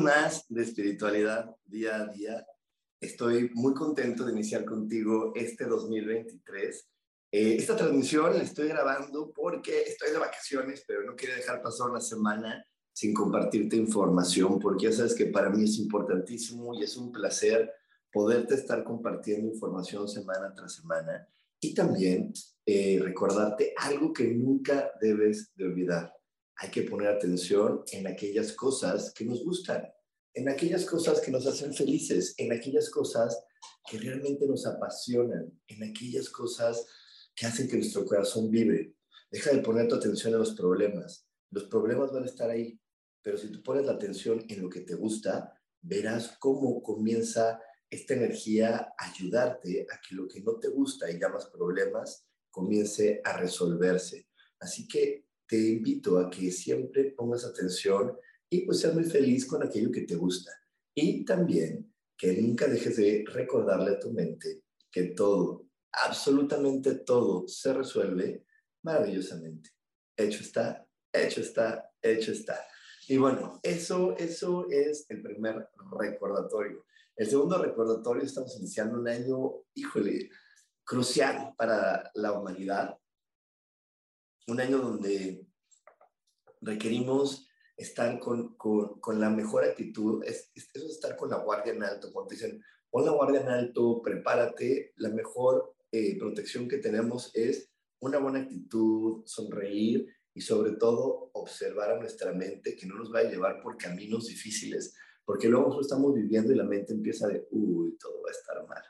Más de espiritualidad día a día. Estoy muy contento de iniciar contigo este 2023. Eh, esta transmisión la estoy grabando porque estoy de vacaciones, pero no quiero dejar pasar una semana sin compartirte información, porque ya sabes que para mí es importantísimo y es un placer poderte estar compartiendo información semana tras semana y también eh, recordarte algo que nunca debes de olvidar hay que poner atención en aquellas cosas que nos gustan, en aquellas cosas que nos hacen felices, en aquellas cosas que realmente nos apasionan, en aquellas cosas que hacen que nuestro corazón vibre. Deja de poner tu atención en los problemas. Los problemas van a estar ahí, pero si tú pones la atención en lo que te gusta, verás cómo comienza esta energía a ayudarte a que lo que no te gusta y llamas problemas comience a resolverse. Así que te invito a que siempre pongas atención y pues seas muy feliz con aquello que te gusta. Y también que nunca dejes de recordarle a tu mente que todo, absolutamente todo, se resuelve maravillosamente. Hecho está, hecho está, hecho está. Y bueno, eso, eso es el primer recordatorio. El segundo recordatorio, estamos iniciando un año, híjole, crucial para la humanidad un año donde requerimos estar con, con, la mejor actitud, es, eso es estar con la guardia en alto, cuando dicen, pon la guardia en alto, prepárate, la mejor eh, protección que tenemos es una buena actitud, sonreír y sobre todo observar a nuestra mente que no nos va a llevar por caminos difíciles, porque luego nosotros estamos viviendo y la mente empieza de, uy, todo va a estar mal.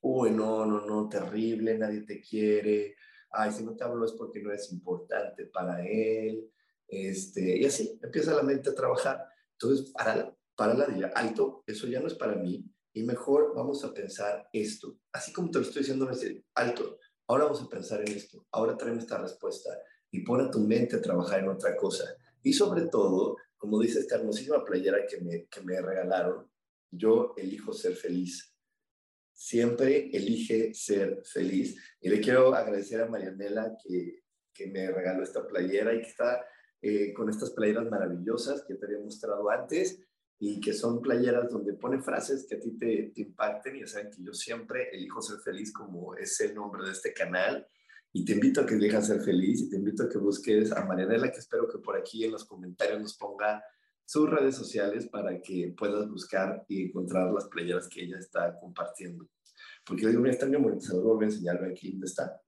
Uy, no, no, no, terrible, nadie te quiere, ay, si no te hablo es porque no es importante para él, este, y así empieza la mente a trabajar. Entonces, para, para la día alto, eso ya no es para mí, y mejor vamos a pensar esto. Así como te lo estoy diciendo, alto, ahora vamos a pensar en esto, ahora tráeme esta respuesta y pon a tu mente a trabajar en otra cosa. Y sobre todo, como dice esta hermosísima playera que me, que me regalaron, yo elijo ser feliz siempre elige ser feliz. Y le quiero agradecer a Marianela que, que me regaló esta playera y que está eh, con estas playeras maravillosas que te había mostrado antes y que son playeras donde pone frases que a ti te, te impacten y ya saben que yo siempre elijo ser feliz como es el nombre de este canal y te invito a que dejes ser feliz y te invito a que busques a Marianela que espero que por aquí en los comentarios nos ponga sus redes sociales para que puedas buscar y encontrar las playeras que ella está compartiendo. Porque yo digo, mira, está bien los voy a enseñar aquí dónde está.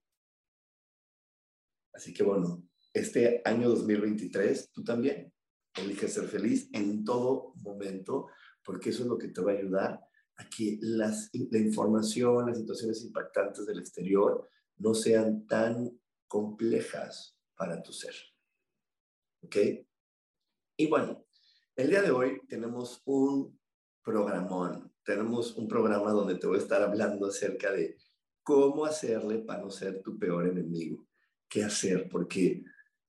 Así que bueno, este año 2023, tú también eliges ser feliz en todo momento, porque eso es lo que te va a ayudar a que las, la información, las situaciones impactantes del exterior no sean tan complejas para tu ser. ¿Ok? Y bueno, el día de hoy tenemos un programón, tenemos un programa donde te voy a estar hablando acerca de cómo hacerle para no ser tu peor enemigo, qué hacer, porque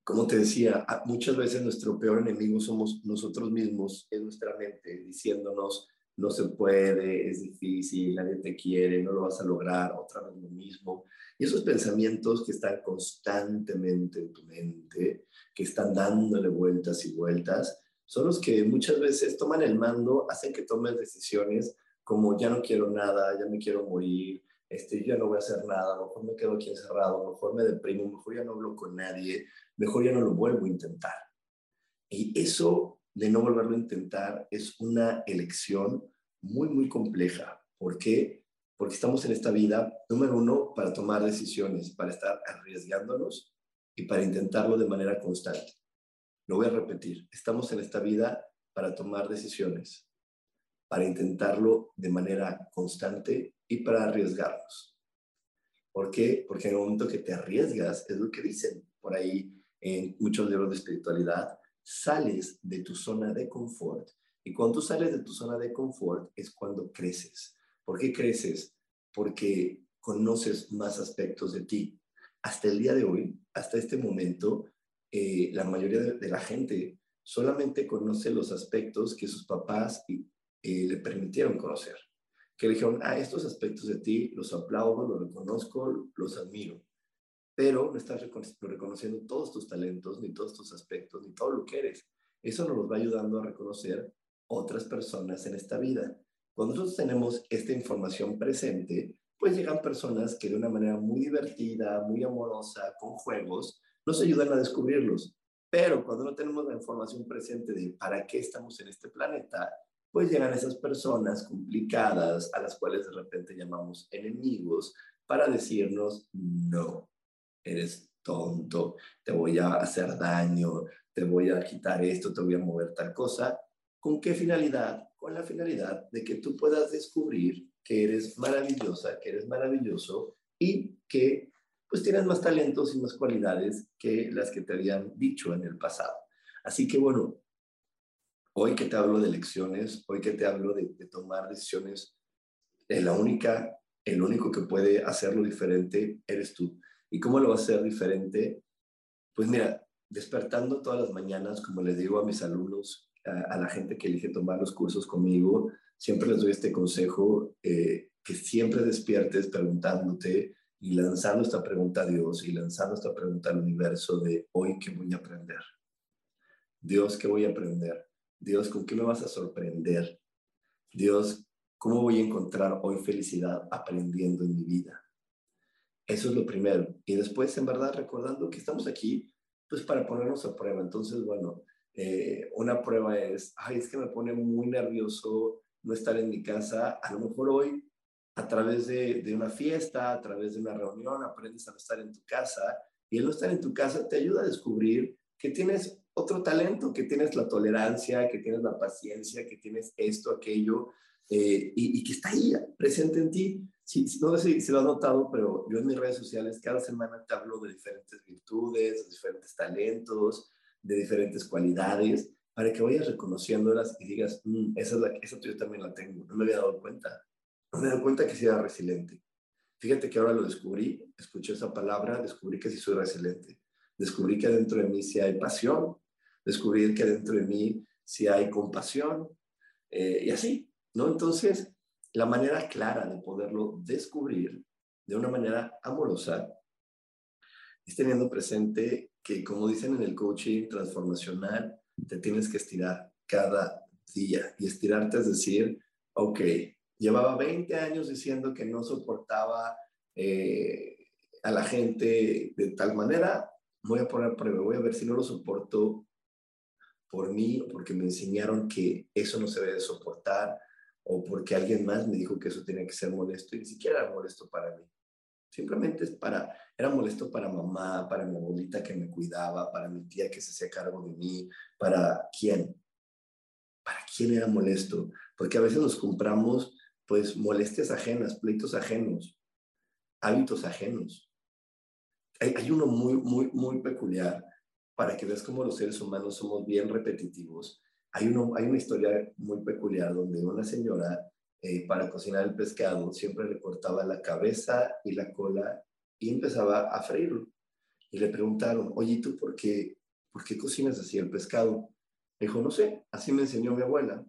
como te decía, muchas veces nuestro peor enemigo somos nosotros mismos, es nuestra mente, diciéndonos, no se puede, es difícil, nadie te quiere, no lo vas a lograr, otra vez lo mismo. Y esos pensamientos que están constantemente en tu mente, que están dándole vueltas y vueltas, son los que muchas veces toman el mando, hacen que tomes decisiones como ya no quiero nada, ya me quiero morir, este, ya no voy a hacer nada, mejor me quedo aquí encerrado, mejor me deprimo, mejor ya no hablo con nadie, mejor ya no lo vuelvo a intentar. Y eso de no volverlo a intentar es una elección muy, muy compleja. ¿Por qué? porque estamos en esta vida, número uno, para tomar decisiones, para estar arriesgándonos y para intentarlo de manera constante. Lo voy a repetir, estamos en esta vida para tomar decisiones, para intentarlo de manera constante y para arriesgarnos. ¿Por qué? Porque en el momento que te arriesgas, es lo que dicen por ahí en muchos libros de espiritualidad, sales de tu zona de confort. Y cuando sales de tu zona de confort es cuando creces. ¿Por qué creces? Porque conoces más aspectos de ti. Hasta el día de hoy, hasta este momento, eh, la mayoría de, la gente solamente conoce los aspectos que sus papás eh, le permitieron conocer. Que le dijeron, ah, estos aspectos de ti los aplaudo, los reconozco, los admiro. Pero no estás reconociendo todos tus talentos, ni todos tus aspectos, ni todo lo que eres. Eso nos va ayudando a reconocer otras personas en esta vida. Cuando nosotros tenemos esta información presente, pues llegan personas que de una manera muy divertida, muy amorosa, con juegos, nos ayudan a descubrirlos. Pero cuando no tenemos la información presente de para qué estamos en este planeta, pues llegan esas personas complicadas a las cuales de repente llamamos enemigos para decirnos, no, eres tonto, te voy a hacer daño, te voy a quitar esto, te voy a mover tal cosa. ¿Con qué finalidad? Con la finalidad de que tú puedas descubrir que eres maravillosa, que eres maravilloso y que pues tienes más talentos y más cualidades que las que te habían dicho en el pasado. Así que bueno, hoy que te hablo de lecciones, hoy que te hablo de, tomar decisiones, eh, la única, el único que puede hacerlo diferente eres tú. ¿Y cómo lo va a hacer diferente? Pues mira, despertando todas las mañanas, como le digo a mis alumnos, a, la gente que elige tomar los cursos conmigo, siempre les doy este consejo, eh, que siempre despiertes preguntándote y lanzando esta pregunta a Dios y lanzando esta pregunta al universo de hoy, ¿qué voy a aprender? Dios, ¿qué voy a aprender? Dios, ¿con qué me vas a sorprender? Dios, ¿cómo voy a encontrar hoy felicidad aprendiendo en mi vida? Eso es lo primero. Y después, en verdad, recordando que estamos aquí, pues para ponernos a prueba. Entonces, bueno, eh, una prueba es, ay, es que me pone muy nervioso no estar en mi casa. A lo mejor hoy, a través de, de una fiesta, a través de una reunión, aprendes a no estar en tu casa. Y el no estar en tu casa te ayuda a descubrir que tienes otro talento, que tienes la tolerancia, que tienes la paciencia, que tienes esto, aquello, eh, y, y, que está ahí presente en ti. Sí, no sé si, lo has notado, pero yo en mis redes sociales cada semana te hablo de diferentes virtudes, de diferentes talentos, de diferentes cualidades, para que vayas reconociéndolas y digas, mm, esa, es la, esa yo también la tengo, no me había dado cuenta. No me he dado cuenta que sí era resiliente. Fíjate que ahora lo descubrí, escuché esa palabra, descubrí que sí soy resiliente. Descubrí que dentro de mí sí hay pasión, descubrí que dentro de mí sí hay compasión, eh, y así, ¿no? Entonces, la manera clara de poderlo descubrir de una manera amorosa es teniendo presente que, como dicen en el coaching transformacional, te tienes que estirar cada día. Y estirarte es decir, ok, llevaba 20 años diciendo que no soportaba eh, a la gente de tal manera, voy a poner prueba, voy a ver si no lo soporto por mí porque me enseñaron que eso no se debe soportar o porque alguien más me dijo que eso tenía que ser molesto y ni siquiera era molesto para mí. Simplemente es para, era molesto para mamá, para mi abuelita que me cuidaba, para mi tía que se hacía cargo de mí, para quién. ¿Para quién era molesto? Porque a veces nos compramos pues molestias ajenas, pleitos ajenos, hábitos ajenos. Hay, hay uno muy, muy, muy peculiar para que veas cómo los seres humanos somos bien repetitivos hay, una historia muy peculiar donde una señora, eh, para cocinar el pescado, siempre le cortaba la cabeza y la cola y empezaba a freírlo. Y le preguntaron, oye, ¿tú por qué, por qué cocinas así el pescado? Dijo, no sé, así me enseñó mi abuela.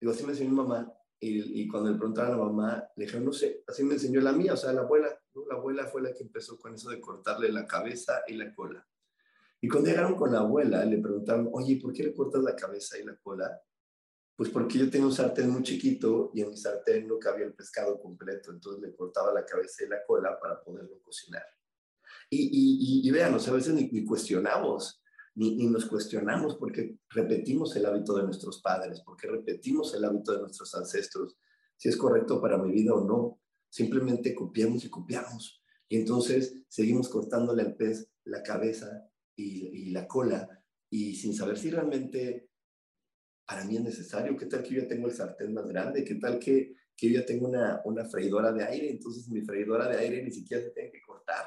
Digo, así me enseñó mi mamá. Y, y, cuando le preguntaron a la mamá, le dijeron, no sé, así me enseñó la mía, o sea, la abuela. La abuela fue la que empezó con eso de cortarle la cabeza y la cola. Y cuando llegaron con la abuela, le preguntaron, oye, ¿por qué le cortas la cabeza y la cola? Pues porque yo tengo un sartén muy chiquito y en mi sartén no cabía el pescado completo, entonces le cortaba la cabeza y la cola para poderlo cocinar. Y, y, vean, a veces ni, cuestionamos, ni, ni, nos cuestionamos porque repetimos el hábito de nuestros padres, porque repetimos el hábito de nuestros ancestros, si es correcto para mi vida o no. simplemente copiamos y copiamos. Y entonces seguimos cortándole al pez la cabeza y, la cola y sin saber si realmente para mí es necesario. ¿Qué tal que yo ya tengo el sartén más grande? ¿Qué tal que, que yo ya tengo una, una freidora de aire? Entonces mi freidora de aire ni siquiera se tiene que cortar.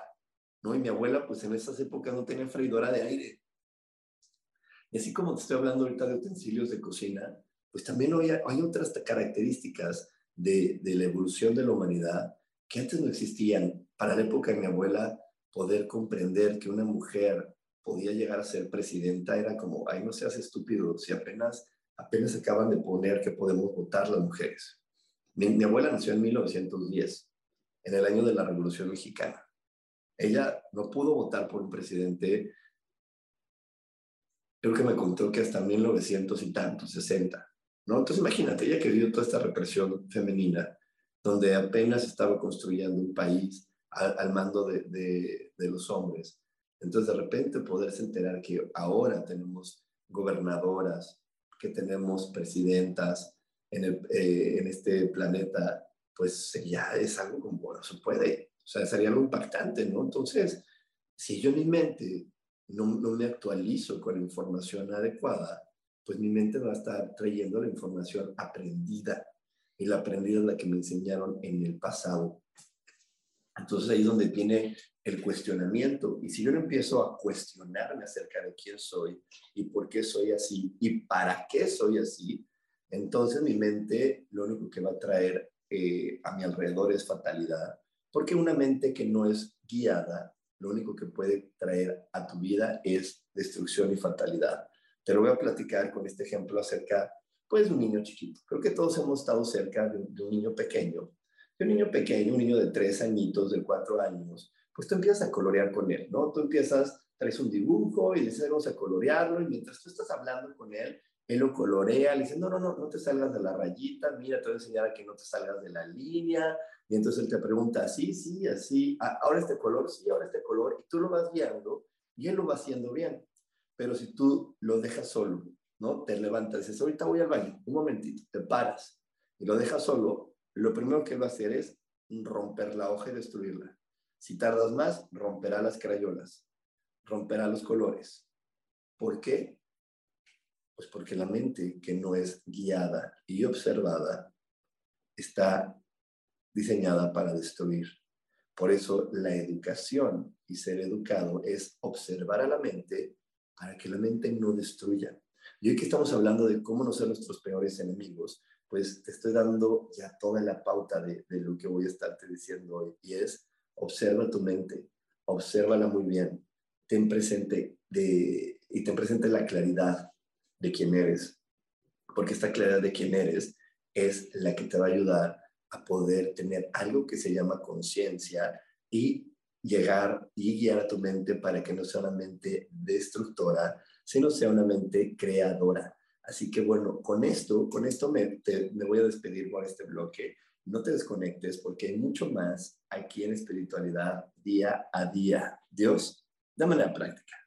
¿no? Y mi abuela, pues en esas épocas no tenía freidora de aire. Y así como te estoy hablando ahorita de utensilios de cocina, pues también hay, hay otras características de, de la evolución de la humanidad que antes no existían. Para la época de mi abuela, poder comprender que una mujer podía llegar a ser presidenta era como, ay, no seas estúpido, si apenas, apenas acaban de poner que podemos votar las mujeres. Mi, mi abuela nació en 1910, en el año de la Revolución Mexicana. Ella no pudo votar por un presidente, creo que me contó que hasta 1900 y tantos, 60. ¿no? Entonces imagínate, ella que vivió toda esta represión femenina, donde apenas estaba construyendo un país al, mando de, de, los hombres. Entonces de repente poderse enterar que ahora tenemos gobernadoras, que tenemos presidentas en, eh, este planeta, pues ya es algo como, bueno, se puede, o sea, sería algo impactante, ¿no? Entonces, si yo en mi mente no, no me actualizo con información adecuada, pues mi mente va a estar trayendo la información aprendida. Y la aprendida es la que me enseñaron en el pasado. Entonces ahí es donde tiene el cuestionamiento. Y si yo no empiezo a cuestionarme acerca de quién soy y por qué soy así y para qué soy así, entonces mi mente lo único que va a traer eh, a mi alrededor es fatalidad porque una mente que no es guiada, lo único que puede traer a tu vida es destrucción y fatalidad. Te lo voy a platicar con este ejemplo acerca, pues, un niño chiquito. Creo que todos hemos estado cerca de un, niño pequeño. Un niño pequeño, un niño de tres añitos, de cuatro años, pues tú empiezas a colorear con él, ¿no? Tú empiezas, traes un dibujo y le dices, vamos a colorearlo, y mientras tú estás hablando con él, él lo colorea, le dice, no, no, no, no te salgas de la rayita, mira, te voy a enseñar a que no te salgas de la línea, y entonces él te pregunta, sí, sí, así, ahora este color, sí, ahora este color, y tú lo vas guiando y él lo va haciendo bien. Pero si tú lo dejas solo, ¿no? Te levantas dices, ahorita voy al baño, un momentito, te paras y lo dejas solo, lo primero que va a hacer es romper la hoja y destruirla. Si tardas más, romperá las crayolas, romperá los colores. ¿Por qué? Pues porque la mente que no es guiada y observada está diseñada para destruir. Por eso la educación y ser educado es observar a la mente para que la mente no destruya. Y hoy que estamos hablando de cómo no ser nuestros peores enemigos, pues te estoy dando ya toda la pauta de, lo que voy a estarte diciendo hoy. Y es, observa tu mente, obsérvala muy bien, ten presente de, y ten presente la claridad de quién eres, porque esta claridad de quién eres es la que te va a ayudar a poder tener algo que se llama conciencia y llegar y guiar a tu mente para que no sea una mente destructora, sino sea una mente creadora. Así que bueno, con esto, con esto me, me voy a despedir por este bloque. No te desconectes porque hay mucho más aquí en espiritualidad día a día. Dios, de manera práctica.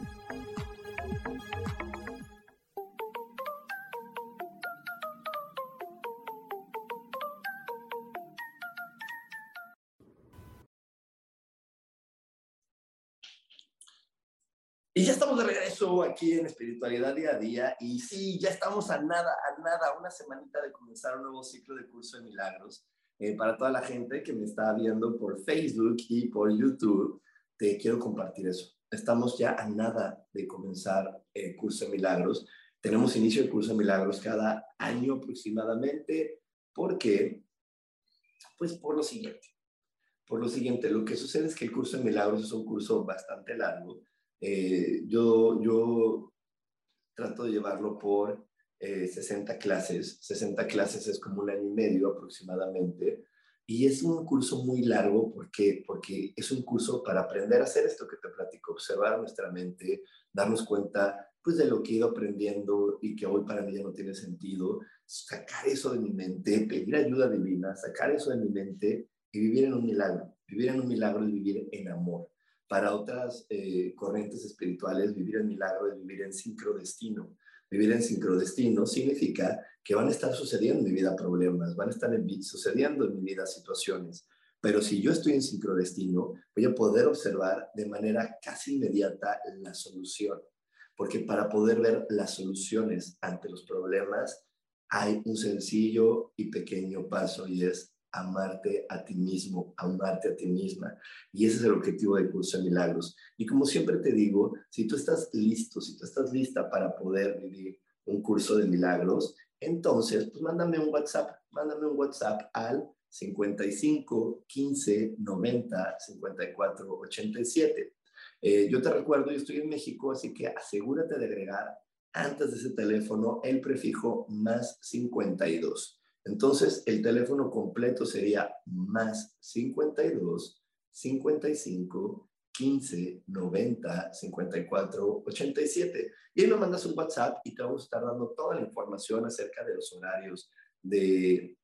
De regreso aquí en Espiritualidad Día a Día. Y sí, ya estamos a nada, a nada, una semanita de comenzar un nuevo ciclo de curso de milagros. Eh, para toda la gente que me está viendo por Facebook y por YouTube, te quiero compartir eso. Estamos ya a nada de comenzar el curso de milagros. Tenemos inicio del curso de milagros cada año aproximadamente. ¿Por qué? Pues por lo siguiente. Por lo siguiente, lo que sucede es que el curso de milagros es un curso bastante largo eh, yo, yo trato de llevarlo por 60 eh, clases. 60 clases es como un año y medio aproximadamente. Y es un curso muy largo porque, porque es un curso para aprender a hacer esto que te platico, observar nuestra mente, darnos cuenta pues de lo que he ido aprendiendo y que hoy para mí ya no tiene sentido, sacar eso de mi mente, pedir ayuda divina, sacar eso de mi mente y vivir en un milagro. Vivir en un milagro es vivir en amor. Para otras eh, corrientes espirituales, vivir el milagro es vivir en sincrodestino. Vivir en sincrodestino significa que van a estar sucediendo en mi vida problemas, van a estar sucediendo en mi vida situaciones. Pero si yo estoy en sincrodestino, voy a poder observar de manera casi inmediata la solución. Porque para poder ver las soluciones ante los problemas, hay un sencillo y pequeño paso y es amarte a ti mismo, amarte a ti misma. Y ese es el objetivo del curso de milagros. Y como siempre te digo, si tú estás listo, si tú estás lista para poder vivir un curso de milagros, entonces, pues mándame un WhatsApp, mándame un WhatsApp al 55 15 90 54 87. yo te recuerdo, yo estoy en México, así que asegúrate de agregar antes de ese teléfono el prefijo más 52. Entonces, el teléfono completo sería más 52 55 15 90 54 87. Y ahí me mandas un WhatsApp y te vamos a estar dando toda la información acerca de los horarios, de,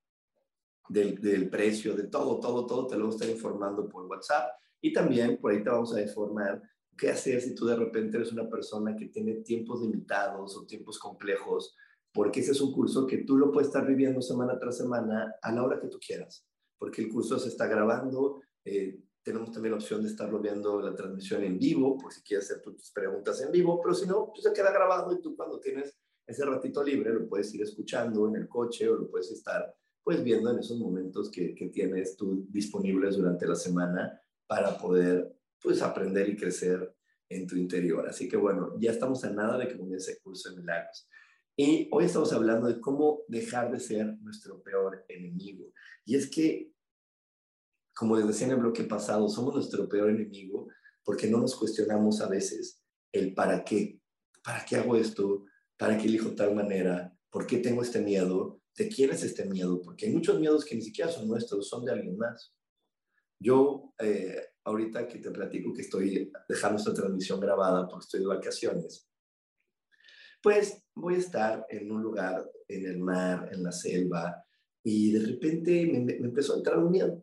del, del, precio, de todo, todo, todo te lo vamos a estar informando por WhatsApp. Y también por ahí te vamos a informar qué hacer si tú de repente eres una persona que tiene tiempos limitados o tiempos complejos porque ese es un curso que tú lo puedes estar viviendo semana tras semana a la hora que tú quieras, porque el curso se está grabando, eh, tenemos también la opción de estarlo viendo la transmisión en vivo, por si quieres hacer tus preguntas en vivo, pero si no, pues se queda grabado y tú cuando tienes ese ratito libre lo puedes ir escuchando en el coche o lo puedes estar pues viendo en esos momentos que, que tienes tú disponibles durante la semana para poder pues aprender y crecer en tu interior. Así que bueno, ya estamos a nada de que comience el curso de milagros. Y hoy estamos hablando de cómo dejar de ser nuestro peor enemigo. Y es que, como les decía en el bloque pasado, somos nuestro peor enemigo porque no nos cuestionamos a veces el para qué. ¿Para qué hago esto? ¿Para qué elijo tal manera? ¿Por qué tengo este miedo? ¿De quién es este miedo? Porque hay muchos miedos que ni siquiera son nuestros, son de alguien más. Yo, eh, ahorita que te platico que estoy dejando esta transmisión grabada porque estoy de vacaciones, pues voy a estar en un lugar, en el mar, en la selva, y de repente me, empezó a entrar un miedo.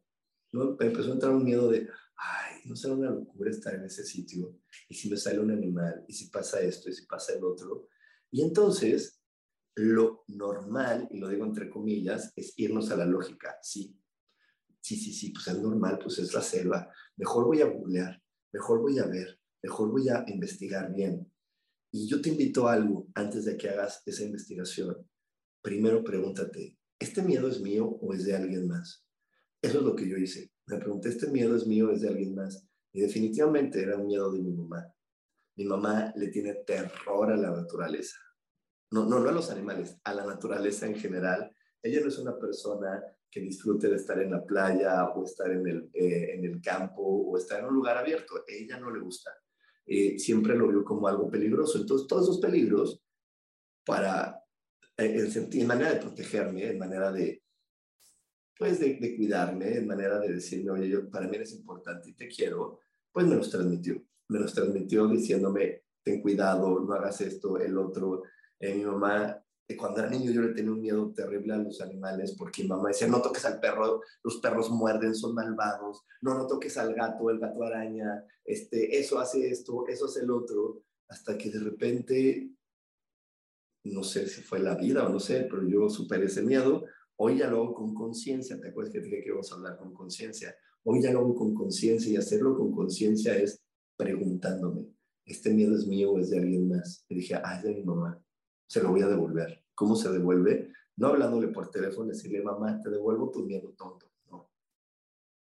Me empezó a entrar un miedo de, ay, no será una locura estar en ese sitio, y si me sale un animal, y si pasa esto, y si pasa el otro. Y entonces, lo normal, y lo digo entre comillas, es irnos a la lógica, sí. Sí, sí, sí, pues es normal, pues es la selva. Mejor voy a googlear, mejor voy a ver, mejor voy a investigar bien. Y yo te invito a algo antes de que hagas esa investigación. Primero pregúntate, ¿este miedo es mío o es de alguien más? Eso es lo que yo hice. Me pregunté, ¿este miedo es mío o es de alguien más? Y definitivamente era un miedo de mi mamá. Mi mamá le tiene terror a la naturaleza. No, no, no a los animales, a la naturaleza en general. Ella no es una persona que disfrute de estar en la playa o estar en el, eh, en el campo o estar en un lugar abierto. A ella no le gusta. Eh, siempre lo vio como algo peligroso. Entonces, todos esos peligros, para, eh, en, en manera de protegerme, en manera de, pues, de, de, cuidarme, en manera de decirme, oye, yo, para mí eres importante y te quiero, pues me los transmitió. Me los transmitió diciéndome, ten cuidado, no hagas esto, el otro. Eh, mi mamá cuando era niño yo le tenía un miedo terrible a los animales porque mi mamá decía, no toques al perro, los perros muerden, son malvados, no, no toques al gato, el gato araña, este, eso hace esto, eso hace el otro, hasta que de repente, no sé si fue la vida o no sé, pero yo superé ese miedo, hoy ya lo hago con conciencia, ¿te acuerdas que dije que íbamos a hablar con conciencia? Hoy ya lo hago con conciencia y hacerlo con conciencia es preguntándome, ¿este miedo es mío o es de alguien más? Y dije, ah, es de mi mamá se lo voy a devolver. ¿Cómo se devuelve? No hablándole por teléfono, decirle, mamá, te devuelvo tu miedo tonto. No.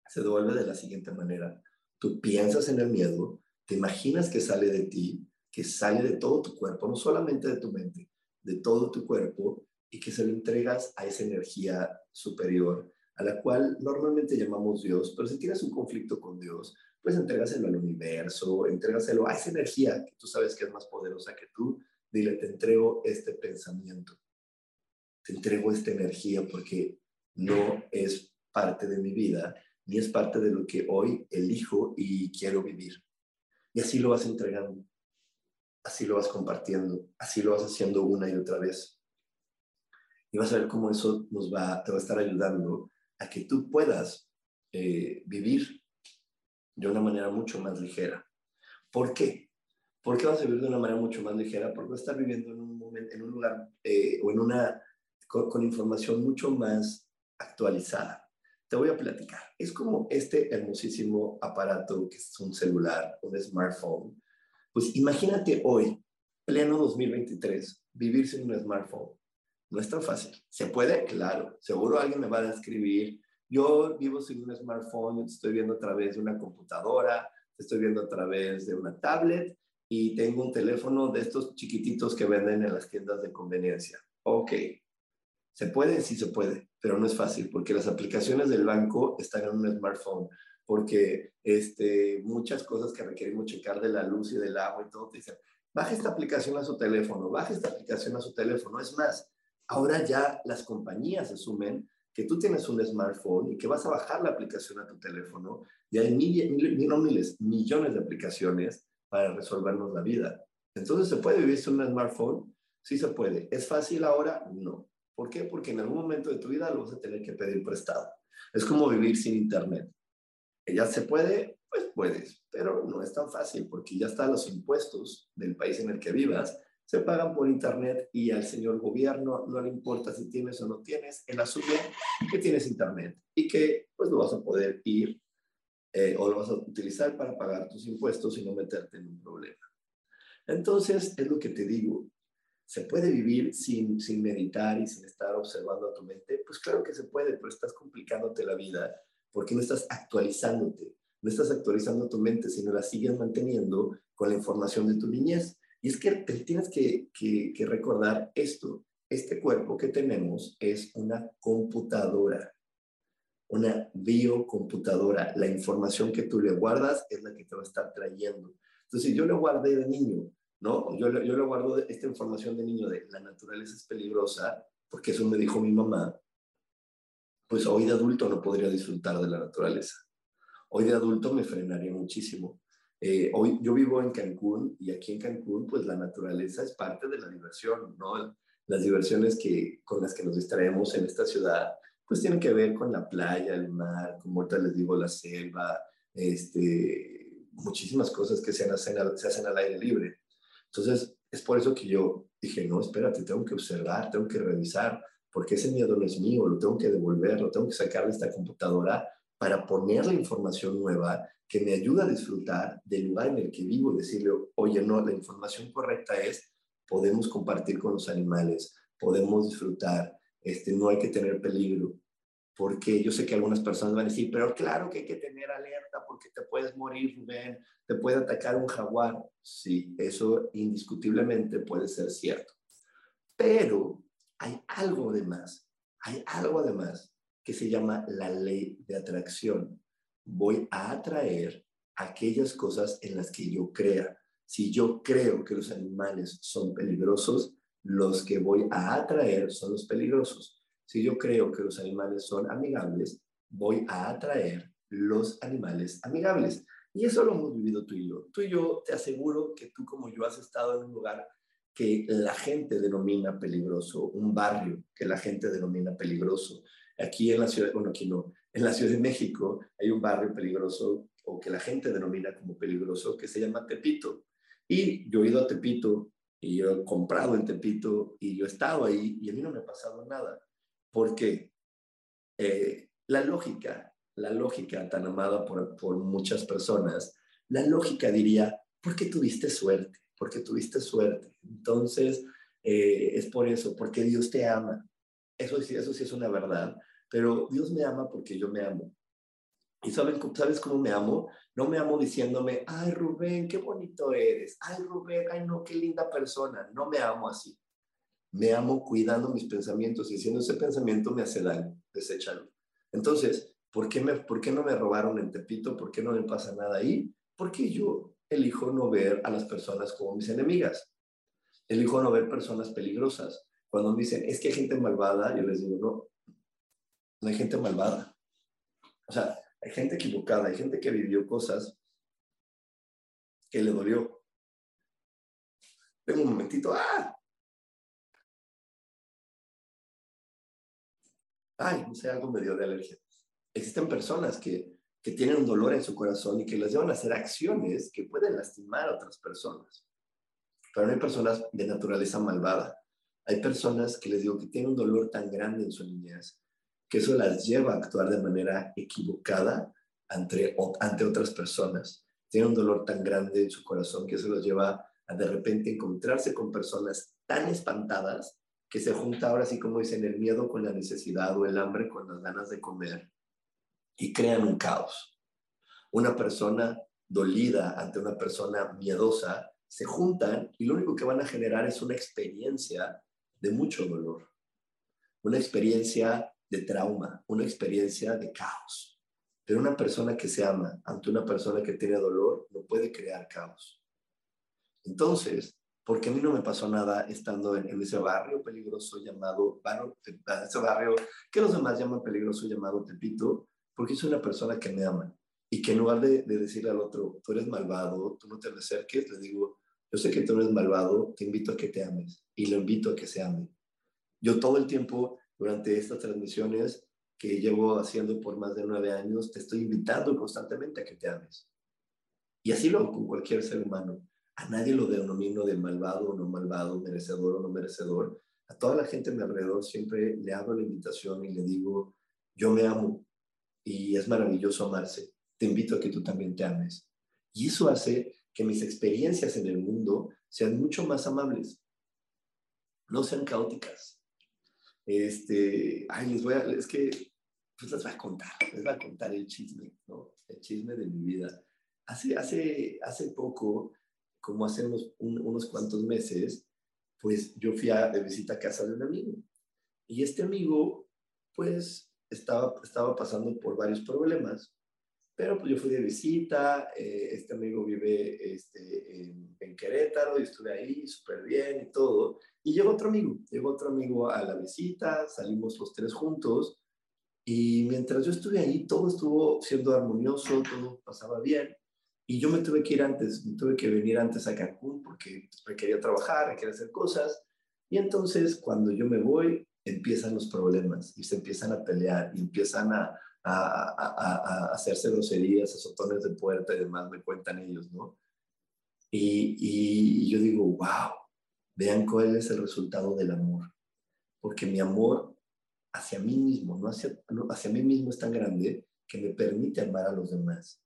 Se devuelve de la siguiente manera. Tú piensas en el miedo, te imaginas que sale de ti, que sale de todo tu cuerpo, no solamente de tu mente, de todo tu cuerpo, y que se lo entregas a esa energía superior, a la cual normalmente llamamos Dios, pero si tienes un conflicto con Dios, pues entrégaselo al universo, entrégaselo a esa energía que tú sabes que es más poderosa que tú, dile, te entrego este pensamiento, te entrego esta energía porque no es parte de mi vida, ni es parte de lo que hoy elijo y quiero vivir. Y así lo vas entregando, así lo vas compartiendo, así lo vas haciendo una y otra vez. Y vas a ver cómo eso nos va, te va a estar ayudando a que tú puedas eh, vivir de una manera mucho más ligera. ¿Por qué? ¿Por qué vas a vivir de una manera mucho más ligera? Porque vas a estar viviendo en un, momento, en un lugar eh, o en una, con, información mucho más actualizada. Te voy a platicar. Es como este hermosísimo aparato que es un celular, un smartphone. Pues imagínate hoy, pleno 2023, vivir sin un smartphone. No es tan fácil. ¿Se puede? Claro. Seguro alguien me va a describir. Yo vivo sin un smartphone, te estoy viendo a través de una computadora, te estoy viendo a través de una tablet y tengo un teléfono de estos chiquititos que venden en las tiendas de conveniencia. Ok, se puede, sí se puede, pero no es fácil porque las aplicaciones del banco están en un smartphone, porque este, muchas cosas que requerimos checar de la luz y del agua y todo, te dicen, baja esta aplicación a su teléfono, baja esta aplicación a su teléfono. Es más, ahora ya las compañías asumen que tú tienes un smartphone y que vas a bajar la aplicación a tu teléfono y hay no miles, millones de aplicaciones para resolvernos la vida. Entonces, ¿se puede vivir sin un smartphone? Sí se puede. ¿Es fácil ahora? No. ¿Por qué? Porque en algún momento de tu vida lo vas a tener que pedir prestado. Es como vivir sin internet. ¿Ya se puede? Pues puedes, pero no es tan fácil porque ya están los impuestos del país en el que vivas, se pagan por internet y al señor gobierno no le importa si tienes o no tienes, él asume que tienes internet y que pues lo vas a poder ir eh, o lo vas a utilizar para pagar tus impuestos y no meterte en un problema. Entonces, es lo que te digo, ¿se puede vivir sin, sin meditar y sin estar observando a tu mente? Pues claro que se puede, pero estás complicándote la vida porque no estás actualizándote, no estás actualizando tu mente, sino la sigues manteniendo con la información de tu niñez. Y es que te tienes que, que, que recordar esto, este cuerpo que tenemos es una computadora una biocomputadora. La información que tú le guardas es la que te va a estar trayendo. Entonces, yo le guardé de niño, ¿no? Yo, yo le guardo esta información de niño de la naturaleza es peligrosa, porque eso me dijo mi mamá. Pues hoy de adulto no podría disfrutar de la naturaleza. Hoy de adulto me frenaría muchísimo. Eh, hoy yo vivo en Cancún y aquí en Cancún, pues la naturaleza es parte de la diversión, ¿no? Las diversiones que, con las que nos distraemos en esta ciudad pues tienen que ver con la playa, el mar, como ahorita les digo, la selva, este, muchísimas cosas que se hacen, se hacen al aire libre. Entonces, es por eso que yo dije, no, espérate, tengo que observar, tengo que revisar, porque ese miedo no es mío, lo tengo que devolver, lo tengo que sacar de esta computadora para poner la información nueva que me ayuda a disfrutar del lugar en el que vivo, decirle, oye, no, la información correcta es, podemos compartir con los animales, podemos disfrutar, este, no hay que tener peligro, porque yo sé que algunas personas van a decir, pero claro que hay que tener alerta porque te puedes morir, Rubén, te puede atacar un jaguar. Sí, eso indiscutiblemente puede ser cierto. Pero hay algo de más, hay algo de más que se llama la ley de atracción. Voy a atraer aquellas cosas en las que yo crea. Si yo creo que los animales son peligrosos, los que voy a atraer son los peligrosos. Si yo creo que los animales son amigables, voy a atraer los animales amigables. Y eso lo hemos vivido tú y yo. Tú y yo te aseguro que tú como yo has estado en un lugar que la gente denomina peligroso, un barrio que la gente denomina peligroso. Aquí en la ciudad, bueno, aquí no, en la Ciudad de México hay un barrio peligroso o que la gente denomina como peligroso que se llama Tepito. Y yo he ido a Tepito y yo he comprado en Tepito y yo he estado ahí y a mí no me ha pasado nada. Porque eh, la lógica, la lógica tan amada por, por muchas personas, la lógica diría, porque tuviste suerte, porque tuviste suerte. Entonces, eh, es por eso, porque Dios te ama. Eso, eso sí es una verdad, pero Dios me ama porque yo me amo. ¿Y saben, sabes cómo me amo? No me amo diciéndome, ay Rubén, qué bonito eres. Ay Rubén, ay no, qué linda persona. No me amo así me amo cuidando mis pensamientos y siendo ese pensamiento me hace daño, deséchalo. Entonces, ¿por qué, me, ¿por qué no me robaron en Tepito? ¿Por qué no me pasa nada ahí? Porque yo elijo no ver a las personas como mis enemigas. Elijo no ver personas peligrosas. Cuando me dicen, es que hay gente malvada, yo les digo, no, no hay gente malvada. O sea, hay gente equivocada, hay gente que vivió cosas que le dolió. Tengo un momentito, ¡ah! ay, no sé, algo me dio de alergia. Existen personas que, que tienen un dolor en su corazón y que les llevan a hacer acciones que pueden lastimar a otras personas. Pero no hay personas de naturaleza malvada. Hay personas que les digo que tienen un dolor tan grande en su niñez que eso las lleva a actuar de manera equivocada ante, ante otras personas. Tienen un dolor tan grande en su corazón que eso los lleva a de repente encontrarse con personas tan espantadas que se junta ahora sí como dicen el miedo con la necesidad o el hambre con las ganas de comer y crean un caos. Una persona dolida ante una persona miedosa se juntan y lo único que van a generar es una experiencia de mucho dolor, una experiencia de trauma, una experiencia de caos. Pero una persona que se ama ante una persona que tiene dolor no puede crear caos. Entonces, porque a mí no me pasó nada estando en, ese barrio peligroso llamado, barrio, ese barrio que los demás llaman peligroso llamado Tepito, porque soy una persona que me ama y que en lugar de, decirle al otro, tú eres malvado, tú no te acerques, le digo, yo sé que tú eres malvado, te invito a que te ames y lo invito a que se ame. Yo todo el tiempo, durante estas transmisiones que llevo haciendo por más de nueve años, te estoy invitando constantemente a que te ames. Y así lo hago con cualquier ser humano a nadie lo denomino de malvado o no malvado, merecedor o no merecedor. A toda la gente a mi alrededor siempre le abro la invitación y le digo, yo me amo y es maravilloso amarse. Te invito a que tú también te ames. Y eso hace que mis experiencias en el mundo sean mucho más amables, no sean caóticas. Este, ay, les voy a, es que, pues les voy a contar, les voy a contar el chisme, ¿no? El chisme de mi vida. Hace, hace, hace poco como hace unos, cuantos meses, pues yo fui a, de visita a casa de un amigo. Y este amigo, pues, estaba, estaba pasando por varios problemas, pero pues yo fui de visita, eh, este amigo vive este, en, en, Querétaro y estuve ahí súper bien y todo. Y llegó otro amigo, llegó otro amigo a la visita, salimos los tres juntos y mientras yo estuve ahí todo estuvo siendo armonioso, todo pasaba bien. Y yo me tuve que ir antes, me tuve que venir antes a Cancún porque requería trabajar, requería hacer cosas. Y entonces cuando yo me voy, empiezan los problemas y se empiezan a pelear y empiezan a, a, a, a hacerse groserías, azotones de puerta y demás, me cuentan ellos, ¿no? Y, y, yo digo, wow, vean cuál es el resultado del amor. Porque mi amor hacia mí mismo, no hacia, no, hacia mí mismo es tan grande que me permite amar a los demás.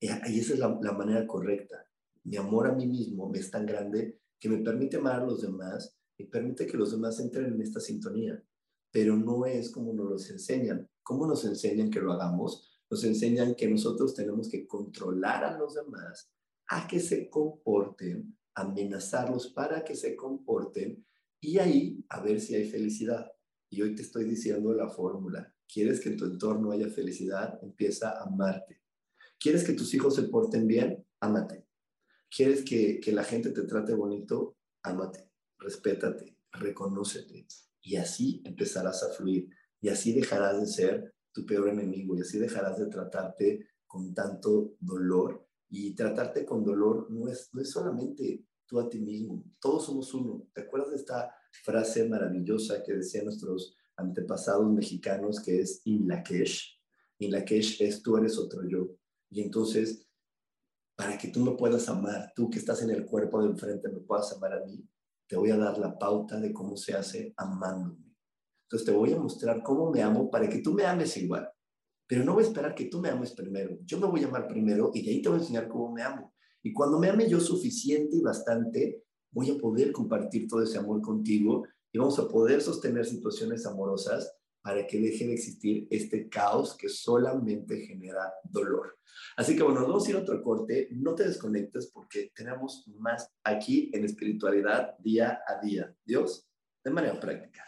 Y esa es la, manera correcta. Mi amor a mí mismo me es tan grande que me permite amar a los demás y permite que los demás entren en esta sintonía. Pero no es como nos los enseñan. ¿Cómo nos enseñan que lo hagamos? Nos enseñan que nosotros tenemos que controlar a los demás a que se comporten, amenazarlos para que se comporten y ahí a ver si hay felicidad. Y hoy te estoy diciendo la fórmula. ¿Quieres que en tu entorno haya felicidad? Empieza a amarte. ¿Quieres que tus hijos se porten bien? Ámate. ¿Quieres que, que la gente te trate bonito? Ámate, respétate, reconócete. Y así empezarás a fluir. Y así dejarás de ser tu peor enemigo. Y así dejarás de tratarte con tanto dolor. Y tratarte con dolor no es, no es solamente tú a ti mismo. Todos somos uno. ¿Te acuerdas de esta frase maravillosa que decían nuestros antepasados mexicanos que es Inlakesh? Inlakesh es tú eres otro yo. Y entonces, para que tú me puedas amar, tú que estás en el cuerpo de enfrente me puedas amar a mí, te voy a dar la pauta de cómo se hace amándome. Entonces te voy a mostrar cómo me amo para que tú me ames igual. Pero no voy a esperar que tú me ames primero. Yo me voy a amar primero y de ahí te voy a enseñar cómo me amo. Y cuando me ame yo suficiente y bastante, voy a poder compartir todo ese amor contigo y vamos a poder sostener situaciones amorosas para que deje de existir este caos que solamente genera dolor. Así que bueno, vamos a ir a otro corte. No te desconectes porque tenemos más aquí en espiritualidad día a día. Dios, de manera práctica.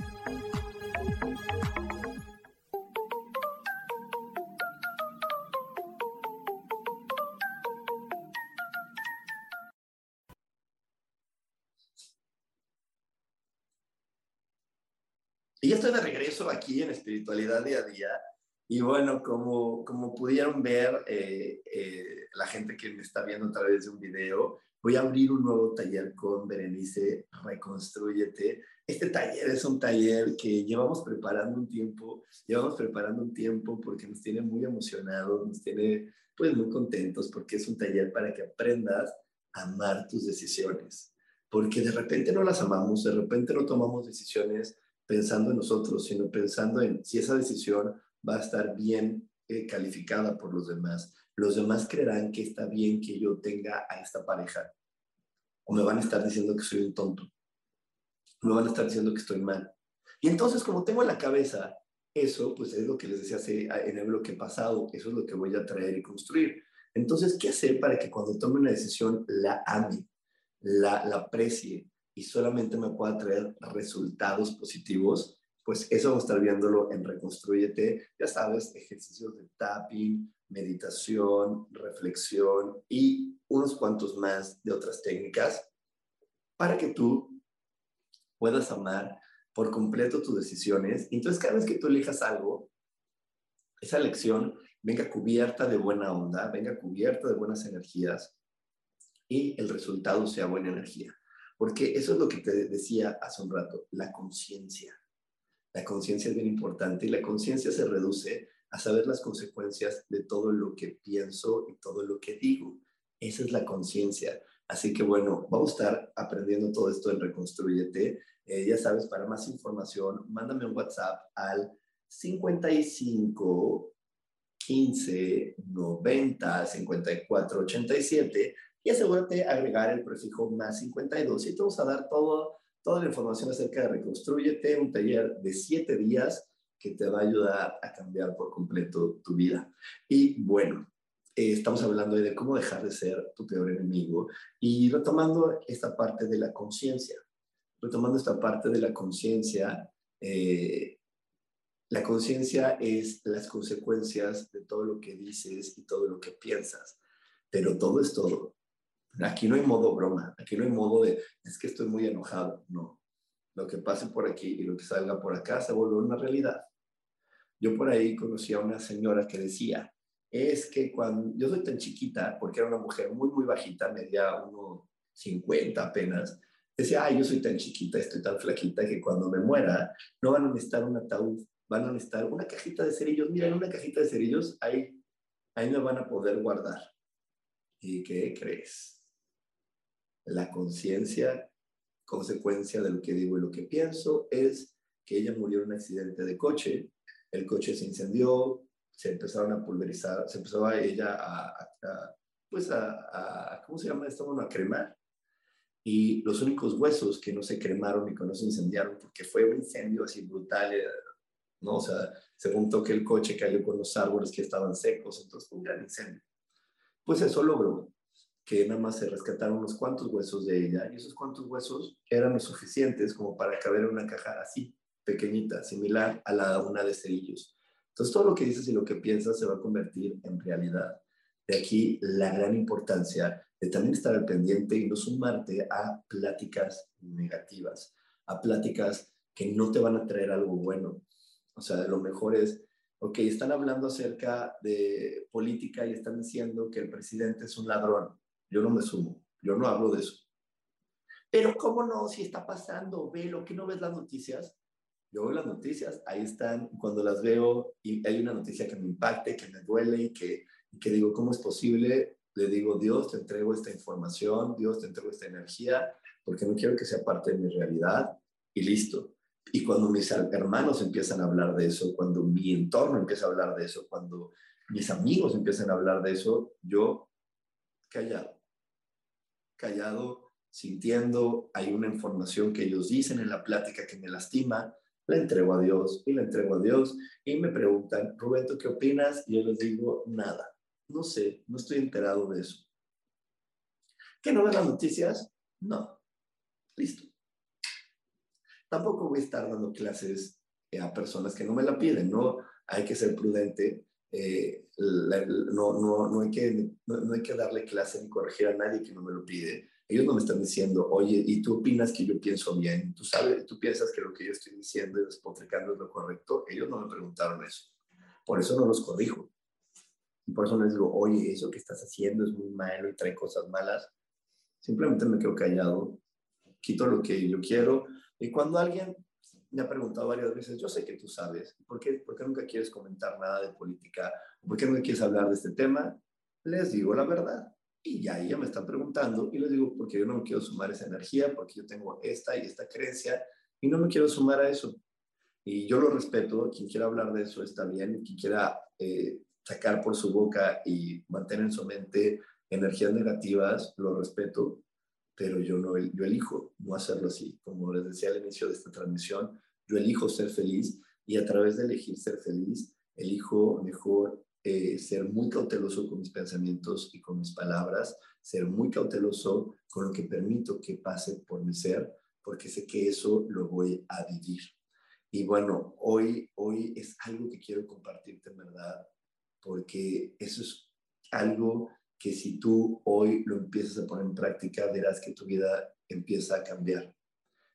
Ya estoy de regreso aquí en Espiritualidad Día a Día. Y bueno, como, como pudieron ver eh, eh, la gente que me está viendo a través de un video, voy a abrir un nuevo taller con Berenice Reconstruyete. Este taller es un taller que llevamos preparando un tiempo, llevamos preparando un tiempo porque nos tiene muy emocionados, nos tiene pues muy contentos porque es un taller para que aprendas a amar tus decisiones. Porque de repente no las amamos, de repente no tomamos decisiones pensando en nosotros, sino pensando en si esa decisión va a estar bien eh, calificada por los demás. Los demás creerán que está bien que yo tenga a esta pareja. O me van a estar diciendo que soy un tonto. Me van a estar diciendo que estoy mal. Y entonces, como tengo en la cabeza eso, pues es lo que les decía hace, en el bloque pasado, eso es lo que voy a traer y construir. Entonces, ¿qué hacer para que cuando tome una decisión la ame, la, la aprecie, y solamente me pueda traer resultados positivos, pues eso vamos a estar viéndolo en Reconstruyete. Ya sabes, ejercicios de tapping, meditación, reflexión y unos cuantos más de otras técnicas para que tú puedas amar por completo tus decisiones. Entonces, cada vez que tú elijas algo, esa elección venga cubierta de buena onda, venga cubierta de buenas energías y el resultado sea buena energía. Porque eso es lo que te decía hace un rato, la conciencia. La conciencia es bien importante y la conciencia se reduce a saber las consecuencias de todo lo que pienso y todo lo que digo. Esa es la conciencia. Así que bueno, vamos a estar aprendiendo todo esto en Reconstruyete. Eh, ya sabes, para más información, mándame un WhatsApp al 55 15 90 54 87 y asegúrate agregar el prefijo más 52 y te vamos a dar todo, toda la información acerca de Reconstruyete, un taller de 7 días que te va a ayudar a cambiar por completo tu vida. Y bueno, eh, estamos hablando de cómo dejar de ser tu peor enemigo y retomando esta parte de la conciencia, retomando esta parte de la conciencia, eh, la conciencia es las consecuencias de todo lo que dices y todo lo que piensas, pero todo es todo. Aquí no hay modo broma, aquí no hay modo de, es que estoy muy enojado, no. Lo que pase por aquí y lo que salga por acá se vuelve una realidad. Yo por ahí conocí a una señora que decía, es que cuando yo soy tan chiquita, porque era una mujer muy, muy bajita, medía unos 50 apenas, decía, ay, yo soy tan chiquita, estoy tan flaquita que cuando me muera no van a necesitar un ataúd, van a necesitar una cajita de cerillos. Miren, una cajita de cerillos, ahí, ahí me van a poder guardar. ¿Y qué crees? La conciencia, consecuencia de lo que digo y lo que pienso, es que ella murió en un accidente de coche el coche se incendió, se empezaron a pulverizar, se empezó a ella a, pues a, ¿cómo se llama esto? Bueno, a cremar. Y los únicos huesos que no se cremaron y que no se incendiaron, porque fue un incendio así brutal, eh, ¿no? O sea, se juntó que el coche cayó con los árboles que estaban secos, entonces fue un gran incendio. Pues eso logró que nada más se rescataron unos cuantos huesos de ella, y esos cuantos huesos eran los suficientes como para caber en una caja así pequeñita, similar a la una de cerillos. Entonces, todo lo que dices y lo que piensas se va a convertir en realidad. De aquí la gran importancia de también estar al pendiente y no sumarte a pláticas negativas, a pláticas que no te van a traer algo bueno. O sea, lo mejor es, ok, están hablando acerca de política y están diciendo que el presidente es un ladrón. Yo no me sumo, yo no hablo de eso. Pero ¿cómo no? Si está pasando, velo, que no ves las noticias? yo veo las noticias, ahí están, cuando las veo y hay una noticia que me impacte, que me duele y que, que digo, ¿cómo es posible? Le digo, Dios, te entrego esta información, Dios, te entrego esta energía, porque no quiero que sea parte de mi realidad y listo. Y cuando mis hermanos empiezan a hablar de eso, cuando mi entorno empieza a hablar de eso, cuando mis amigos empiezan a hablar de eso, yo callado, callado, sintiendo, hay una información que ellos dicen en la plática que me lastima, la entrego a Dios y la entrego a Dios y me preguntan, Rubén, ¿tú qué opinas? Y yo les digo, nada, no sé, no estoy enterado de eso. ¿Que no ven las noticias? No, listo. Tampoco voy a estar dando clases a personas que no me la piden, ¿no? Hay que ser prudente, eh, no, no, no, hay que, no hay que darle clase ni corregir a nadie que no me lo pide. Ellos no me están diciendo, oye, ¿y tú opinas que yo pienso bien? ¿Tú sabes, tú piensas que lo que yo estoy diciendo y despotricando es lo correcto? Ellos no me preguntaron eso. Por eso no los corrijo. Y por eso les digo, oye, eso que estás haciendo es muy malo y trae cosas malas. Simplemente me quedo callado, quito lo que yo quiero. Y cuando alguien me ha preguntado varias veces, yo sé que tú sabes, ¿por qué, ¿por qué nunca quieres comentar nada de política? ¿Por qué nunca quieres hablar de este tema? Les digo la verdad y ya ella me están preguntando y les digo, porque yo no me quiero sumar esa energía, porque yo tengo esta y esta creencia y no me quiero sumar a eso. Y yo lo respeto, quien quiera hablar de eso está bien, quien quiera eh, sacar por su boca y mantener en su mente energías negativas, lo respeto, pero yo, no, yo elijo no hacerlo así. Como les decía al inicio de esta transmisión, yo elijo ser feliz y a través de elegir ser feliz, elijo mejor eh, ser muy cauteloso con mis pensamientos y con mis palabras, ser muy cauteloso con lo que permito que pase por mi ser, porque sé que eso lo voy a vivir. Y bueno, hoy, hoy es algo que quiero compartirte en verdad, porque eso es algo que si tú hoy lo empiezas a poner en práctica, verás que tu vida empieza a cambiar,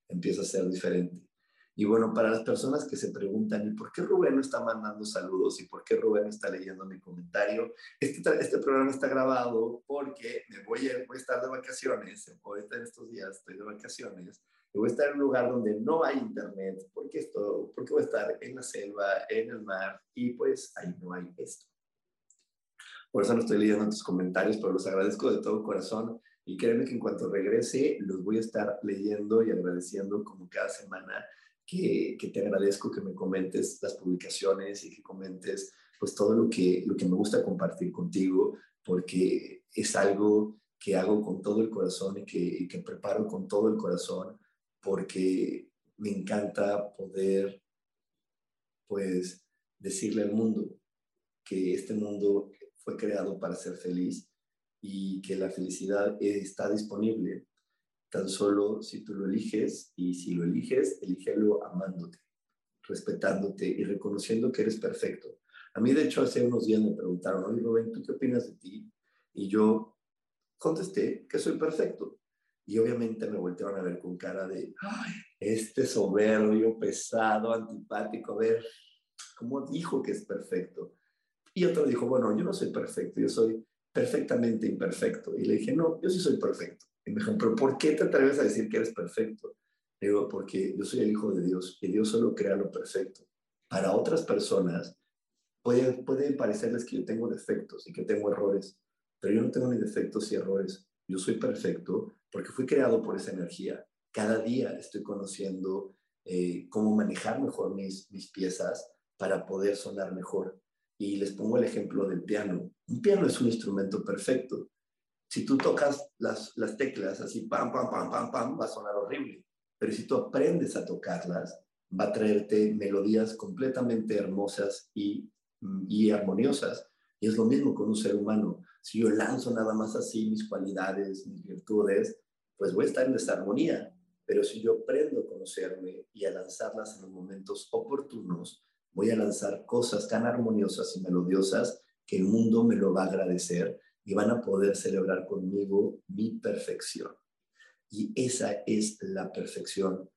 empieza a ser diferente. Y bueno, para las personas que se preguntan, ¿y por qué Rubén no está mandando saludos? ¿Y por qué Rubén no está leyendo mi comentario? Este, este programa está grabado porque me voy a, voy a estar de vacaciones, estar estos días estoy de vacaciones, y voy a estar en un lugar donde no hay internet, porque, esto, porque voy a estar en la selva, en el mar, y pues ahí no hay esto. Por eso no estoy leyendo tus comentarios, pero los agradezco de todo corazón. Y créeme que en cuanto regrese, los voy a estar leyendo y agradeciendo como cada semana que, te agradezco que me comentes las publicaciones y que comentes pues todo lo que, lo que me gusta compartir contigo, porque es algo que hago con todo el corazón y que, que preparo con todo el corazón, porque me encanta poder pues decirle al mundo que este mundo fue creado para ser feliz y que la felicidad está disponible tan solo si tú lo eliges y si lo eliges, elígelo amándote, respetándote y reconociendo que eres perfecto. A mí, de hecho, hace unos días me preguntaron, oye, Rubén, ¿tú qué opinas de ti? Y yo contesté que soy perfecto. Y obviamente me voltearon a ver con cara de, Ay, este soberbio, pesado, antipático, a ver, ¿cómo dijo que es perfecto? Y otro dijo, bueno, yo no soy perfecto, yo soy perfectamente imperfecto. Y le dije, no, yo sí soy perfecto. Y me dijo, pero ¿por qué te atreves a decir que eres perfecto? Le digo, porque yo soy el Hijo de Dios y Dios solo crea lo perfecto. Para otras personas puede, puede parecerles que yo tengo defectos y que tengo errores, pero yo no tengo ni defectos y errores. Yo soy perfecto porque fui creado por esa energía. Cada día estoy conociendo eh, cómo manejar mejor mis, mis piezas para poder sonar mejor. Y les pongo el ejemplo del piano. Un piano es un instrumento perfecto, si tú tocas las, las teclas así, pam, pam, pam, pam, pam, va a sonar horrible. Pero si tú aprendes a tocarlas, va a traerte melodías completamente hermosas y, y armoniosas. Y es lo mismo con un ser humano. Si yo lanzo nada más así mis cualidades, mis virtudes, pues voy a estar en desarmonía. Pero si yo aprendo a conocerme y a lanzarlas en los momentos oportunos, voy a lanzar cosas tan armoniosas y melodiosas que el mundo me lo va a agradecer y van a poder celebrar conmigo mi perfección. Y esa es la perfección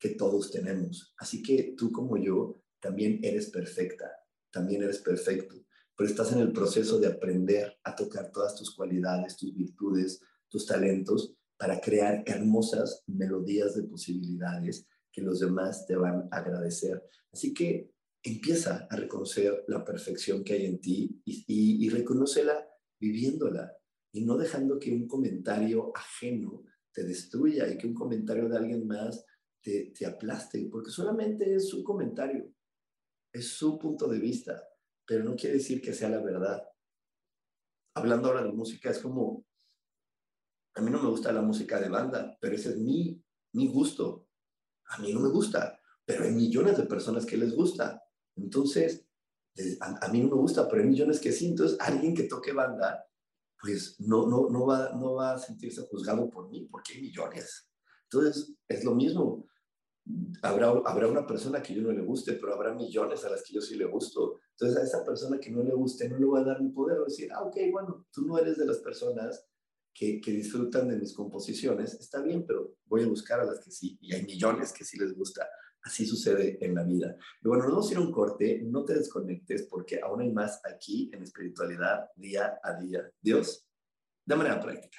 que todos tenemos. Así que tú como yo también eres perfecta, también eres perfecto, pero estás en el proceso de aprender a tocar todas tus cualidades, tus virtudes, tus talentos para crear hermosas melodías de posibilidades que los demás te van a agradecer. Así que empieza a reconocer la perfección que hay en ti y, y, y reconócela viviéndola y no dejando que un comentario ajeno te destruya y que un comentario de alguien más te, te aplaste, porque solamente es su comentario, es su punto de vista, pero no quiere decir que sea la verdad. Hablando ahora de música, es como, a mí no me gusta la música de banda, pero ese es mi, mi gusto. A mí no me gusta, pero hay millones de personas que les gusta. Entonces, a, mí no me gusta, pero hay millones que sí. Entonces, alguien que toque banda, pues no, no, no, va, no va a sentirse juzgado por mí, porque hay millones. Entonces, es lo mismo. Habrá, habrá una persona que yo no le guste, pero habrá millones a las que yo sí le gusto. Entonces, a esa persona que no le guste, no le voy a dar mi poder. o decir, ah, ok, bueno, tú no eres de las personas que, disfrutan de mis composiciones, está bien, pero voy a buscar a las que sí, y hay millones que sí les gusta. Así sucede en la vida. Y bueno, nos vamos a ir a un corte, no te desconectes porque aún hay más aquí en espiritualidad día a día. Dios, de manera práctica.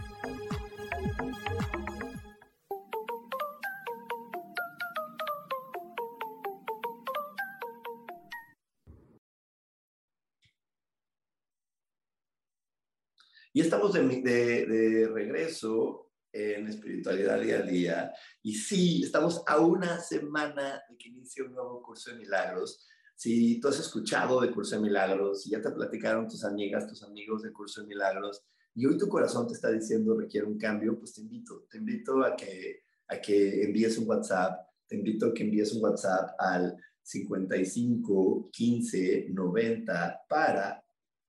Día. Y sí, estamos a una semana de que inicie un nuevo curso de milagros. Si tú has escuchado de curso de milagros, si ya te platicaron tus amigas, tus amigos de curso de milagros, y hoy tu corazón te está diciendo requiere un cambio, pues te invito, te invito a que, a que envíes un WhatsApp, te invito a que envíes un WhatsApp al 55 15 90 para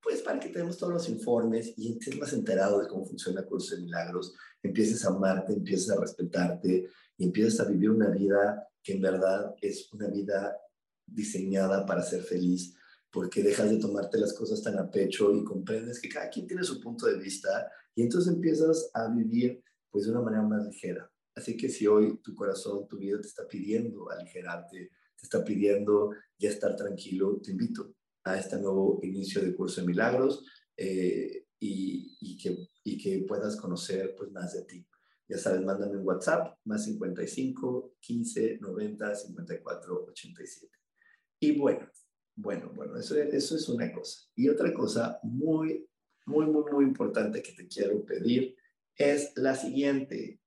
pues para que tenemos todos los informes y estés más enterado de cómo funciona el curso de milagros, empieces a amarte, empieces a respetarte y empieces a vivir una vida que en verdad es una vida diseñada para ser feliz, porque dejas de tomarte las cosas tan a pecho y comprendes que cada quien tiene su punto de vista y entonces empiezas a vivir pues de una manera más ligera. Así que si hoy tu corazón, tu vida te está pidiendo aligerarte, te está pidiendo ya estar tranquilo, te invito a este nuevo inicio de curso de milagros eh, y, y, que, y que puedas conocer pues más de ti. Ya sabes, mándame un WhatsApp, más 55 15 90 54 87. Y bueno, bueno, bueno, eso, eso es una cosa. Y otra cosa muy, muy, muy, muy importante que te quiero pedir es la siguiente.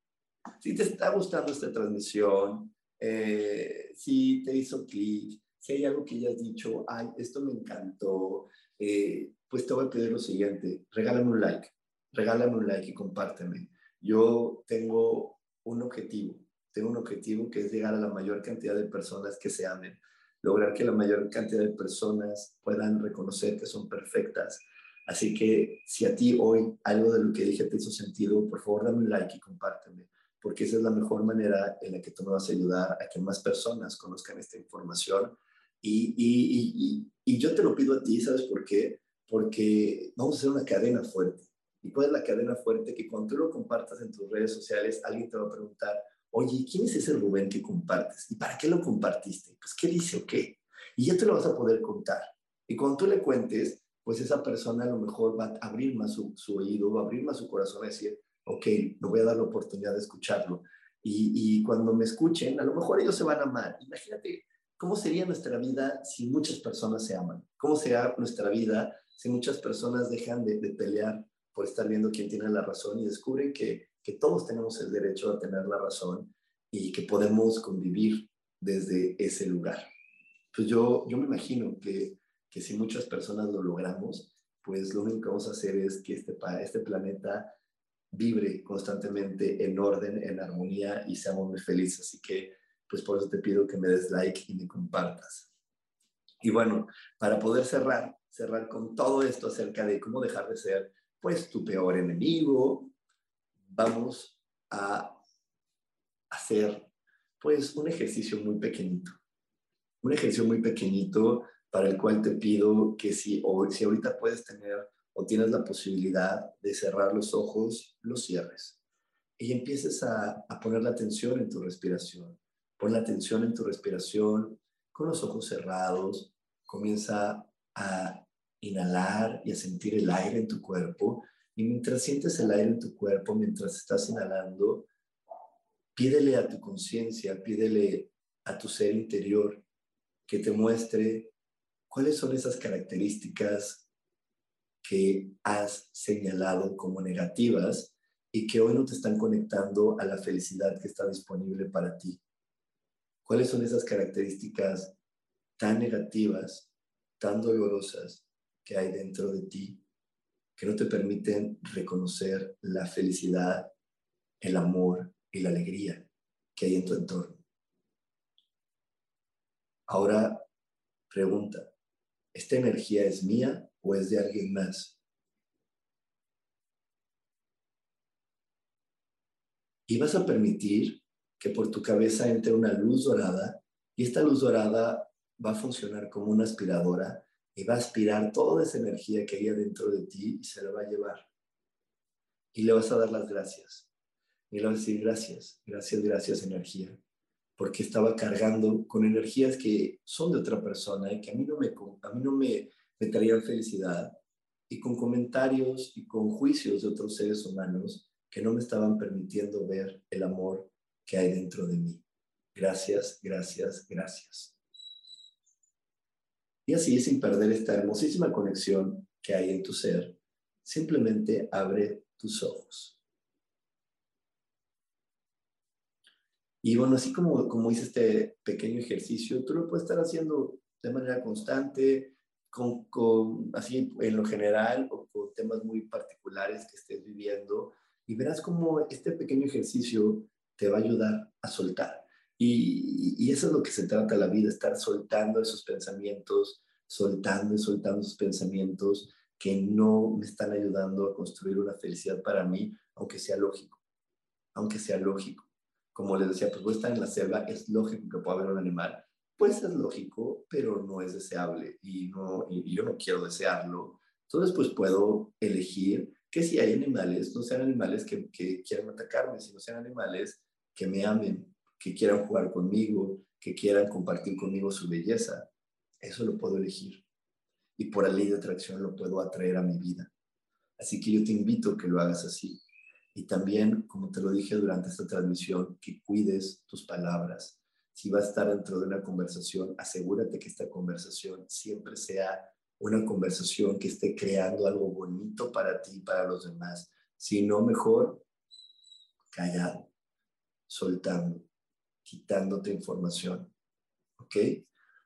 Si te está gustando esta transmisión, eh, si te hizo clic, si hay algo que hayas dicho, ay, esto me encantó, eh, pues te voy a pedir lo siguiente, regálame un like, regálame un like y compárteme. Yo tengo un objetivo, tengo un objetivo que es llegar a la mayor cantidad de personas que se amen, lograr que la mayor cantidad de personas puedan reconocer que son perfectas. Así que si a ti hoy algo de lo que dije te hizo sentido, por favor dame un like y compárteme, porque esa es la mejor manera en la que tú me vas a ayudar a que más personas conozcan esta información y, y, y, yo te lo pido a ti, ¿sabes por qué? Porque vamos a hacer una cadena fuerte. ¿Y cuál es la cadena fuerte? Que cuando tú lo compartas en tus redes sociales, alguien te va a preguntar, oye, ¿quién es ese Rubén que compartes? ¿Y para qué lo compartiste? Pues, ¿qué dice o qué? Y ya te lo vas a poder contar. Y cuando tú le cuentes, pues esa persona a lo mejor va a abrir más su, su oído, va a abrir más su corazón a decir, ok, me voy a dar la oportunidad de escucharlo. Y, y, cuando me escuchen, a lo mejor ellos se van a amar. Imagínate ¿Cómo sería nuestra vida si muchas personas se aman? ¿Cómo sería nuestra vida si muchas personas dejan de, pelear por estar viendo quién tiene la razón y descubren que, que todos tenemos el derecho a tener la razón y que podemos convivir desde ese lugar? Pues yo, yo me imagino que, que si muchas personas lo logramos, pues lo único que vamos a hacer es que este, este planeta vibre constantemente en orden, en armonía y seamos muy felices. Así que pues por eso te pido que me des like y me compartas. Y bueno, para poder cerrar, cerrar con todo esto acerca de cómo dejar de ser, pues, tu peor enemigo, vamos a hacer, pues, un ejercicio muy pequeñito. Un ejercicio muy pequeñito para el cual te pido que si, o, si ahorita puedes tener o tienes la posibilidad de cerrar los ojos, los cierres y empieces a, a poner la atención en tu respiración Pon la atención en tu respiración con los ojos cerrados. Comienza a inhalar y a sentir el aire en tu cuerpo. Y mientras sientes el aire en tu cuerpo, mientras estás inhalando, pídele a tu conciencia, pídele a tu ser interior que te muestre cuáles son esas características que has señalado como negativas y que hoy no te están conectando a la felicidad que está disponible para ti. ¿Cuáles son esas características tan negativas, tan dolorosas que hay dentro de ti que no te permiten reconocer la felicidad, el amor y la alegría que hay en tu entorno. Ahora pregunta, ¿esta energía es mía o es de alguien más? Y vas a permitir que por tu cabeza entre una luz dorada y esta luz dorada va a funcionar como una aspiradora y va a aspirar toda esa energía que hay dentro de ti y se la va a llevar. Y le vas a dar las gracias. Y le vas a decir gracias, gracias, gracias energía. Porque estaba cargando con energías que son de otra persona y que a mí no me, a mí no me, me traían felicidad. Y con comentarios y con juicios de otros seres humanos que no me estaban permitiendo ver el amor que hay dentro de mí. Gracias, gracias, gracias. Y así, sin perder esta hermosísima conexión que hay en tu ser, simplemente abre tus ojos. Y bueno, así como, como hice este pequeño ejercicio, tú lo puedes estar haciendo de manera constante, con, con, así en lo general o con temas muy particulares que estés viviendo y verás cómo este pequeño ejercicio te va a ayudar a soltar. Y, eso es lo que se trata la vida, estar soltando esos pensamientos, soltando y soltando esos pensamientos que no me están ayudando a construir una felicidad para mí, aunque sea lógico, aunque sea lógico. Como les decía, pues voy a estar en la selva, es lógico que pueda haber un animal, pues es lógico, pero no es deseable y, no, y yo no quiero desearlo. Entonces, pues puedo elegir que si hay animales, no sean animales que, que quieran atacarme, sino sean animales que me amen, que quieran jugar conmigo, que quieran compartir conmigo su belleza. Eso lo puedo elegir. Y por la ley de atracción lo puedo atraer a mi vida. Así que yo te invito a que lo hagas así. Y también, como te lo dije durante esta transmisión, que cuides tus palabras. Si vas a estar dentro de una conversación, asegúrate que esta conversación siempre sea una conversación que esté creando algo bonito para ti y para los demás. Si no, mejor callado, soltando, quitándote información. ¿Ok?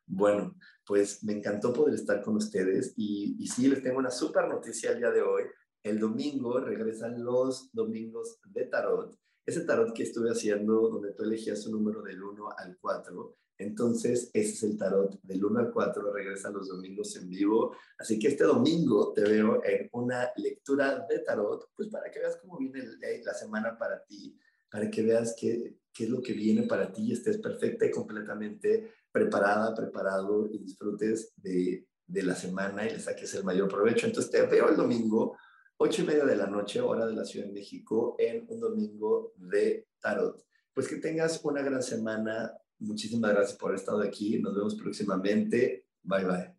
Bueno, pues me encantó poder estar con ustedes y, y sí, les tengo una súper noticia el día de hoy. El domingo regresan los domingos de tarot. Ese tarot que estuve haciendo donde tú elegías un número del 1 al 4 entonces, ese es el tarot del 1 al 4, regresa los domingos en vivo. Así que este domingo te veo en una lectura de tarot, pues para que veas cómo viene la semana para ti, para que veas qué, qué es lo que viene para ti y estés perfecta y completamente preparada, preparado y disfrutes de, de la semana y le saques el mayor provecho. Entonces te veo el domingo, 8 y media de la noche, hora de la Ciudad de México, en un domingo de tarot. Pues que tengas una gran semana Muchísimas gracias por haber estado aquí. Nos vemos próximamente. Bye bye.